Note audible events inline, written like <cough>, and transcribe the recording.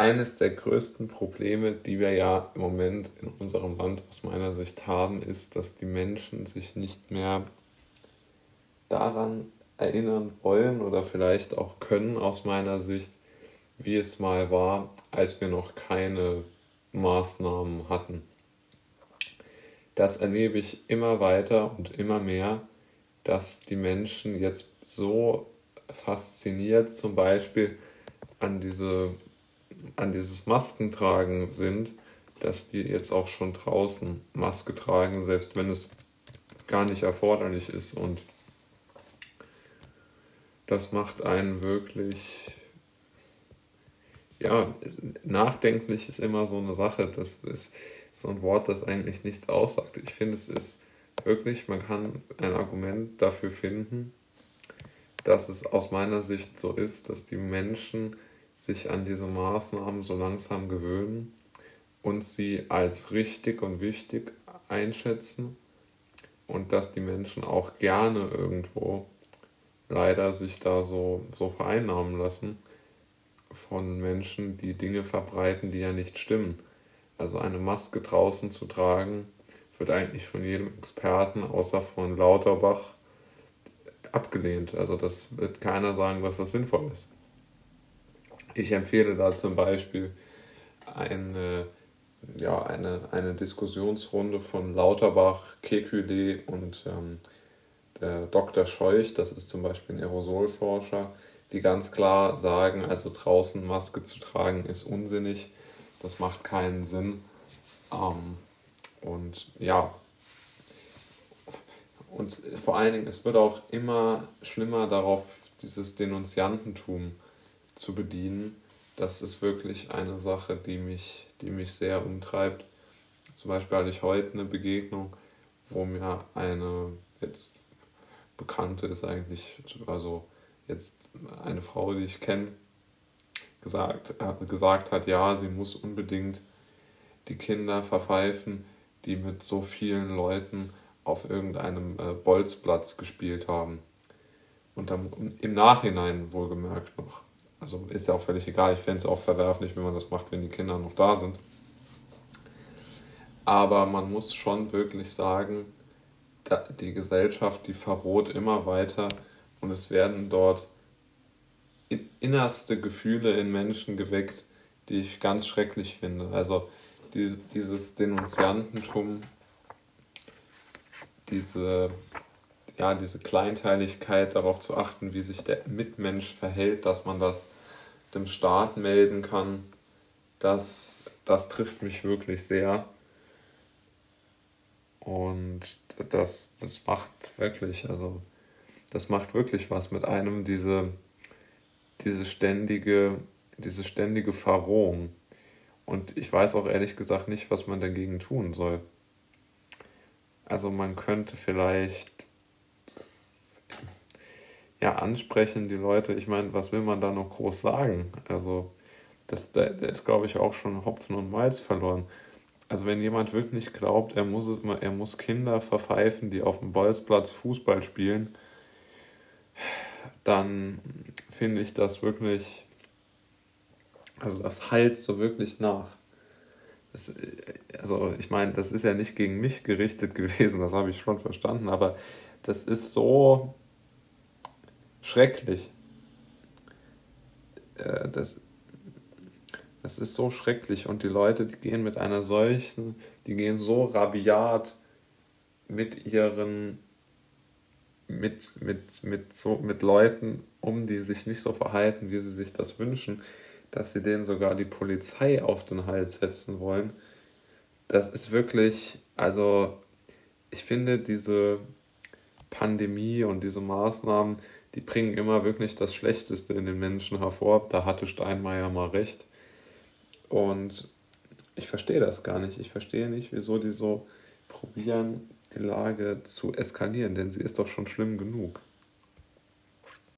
eines der größten Probleme, die wir ja im Moment in unserem Land aus meiner Sicht haben, ist, dass die Menschen sich nicht mehr daran erinnern wollen oder vielleicht auch können aus meiner Sicht, wie es mal war, als wir noch keine Maßnahmen hatten. Das erlebe ich immer weiter und immer mehr, dass die Menschen jetzt so fasziniert zum Beispiel an, diese, an dieses Maskentragen sind, dass die jetzt auch schon draußen Maske tragen, selbst wenn es gar nicht erforderlich ist. Und das macht einen wirklich, ja, nachdenklich ist immer so eine Sache. Das ist so ein Wort, das eigentlich nichts aussagt. Ich finde, es ist wirklich, man kann ein Argument dafür finden, dass es aus meiner Sicht so ist, dass die Menschen sich an diese Maßnahmen so langsam gewöhnen und sie als richtig und wichtig einschätzen und dass die Menschen auch gerne irgendwo leider sich da so, so vereinnahmen lassen von Menschen, die Dinge verbreiten, die ja nicht stimmen. Also eine Maske draußen zu tragen, wird eigentlich von jedem Experten außer von Lauterbach abgelehnt. Also das wird keiner sagen, dass das sinnvoll ist. Ich empfehle da zum Beispiel eine, ja, eine, eine Diskussionsrunde von Lauterbach, Kekulé und ähm, Dr. Scheuch, das ist zum Beispiel ein Aerosolforscher, die ganz klar sagen, also draußen Maske zu tragen ist unsinnig, das macht keinen Sinn. Ähm, und ja, und vor allen Dingen, es wird auch immer schlimmer darauf, dieses Denunziantentum zu bedienen. Das ist wirklich eine Sache, die mich, die mich sehr umtreibt. Zum Beispiel hatte ich heute eine Begegnung, wo mir eine jetzt Bekannte ist eigentlich, also jetzt eine Frau, die ich kenne, gesagt, gesagt hat, ja, sie muss unbedingt die Kinder verpfeifen, die mit so vielen Leuten auf irgendeinem äh, Bolzplatz gespielt haben. Und dann im Nachhinein wohlgemerkt noch. Also ist ja auch völlig egal. Ich fände es auch verwerflich, wenn man das macht, wenn die Kinder noch da sind. Aber man muss schon wirklich sagen, die Gesellschaft, die verroht immer weiter und es werden dort innerste Gefühle in Menschen geweckt, die ich ganz schrecklich finde. Also die, dieses Denunziantentum, diese, ja, diese Kleinteiligkeit, darauf zu achten, wie sich der Mitmensch verhält, dass man das dem Staat melden kann, das, das trifft mich wirklich sehr. Und das, das macht wirklich, also das macht wirklich was mit einem, diese, diese ständige, diese ständige Verrohung. Und ich weiß auch ehrlich gesagt nicht, was man dagegen tun soll. Also man könnte vielleicht ja ansprechen, die Leute. Ich meine, was will man da noch groß sagen? Also das, da ist, glaube ich, auch schon Hopfen und Malz verloren. Also wenn jemand wirklich glaubt, er muss, es, er muss Kinder verpfeifen, die auf dem Bolzplatz Fußball spielen, dann finde ich das wirklich, also das halt so wirklich nach. Das, also ich meine, das ist ja nicht gegen mich gerichtet <laughs> gewesen, das habe ich schon verstanden, aber das ist so schrecklich. Äh, das, das ist so schrecklich und die Leute, die gehen mit einer solchen, die gehen so rabiat mit ihren, mit, mit, mit, so, mit Leuten um, die sich nicht so verhalten, wie sie sich das wünschen, dass sie denen sogar die Polizei auf den Hals setzen wollen. Das ist wirklich, also ich finde diese Pandemie und diese Maßnahmen, die bringen immer wirklich das Schlechteste in den Menschen hervor. Da hatte Steinmeier mal recht. Und ich verstehe das gar nicht. Ich verstehe nicht, wieso die so probieren, die Lage zu eskalieren, denn sie ist doch schon schlimm genug.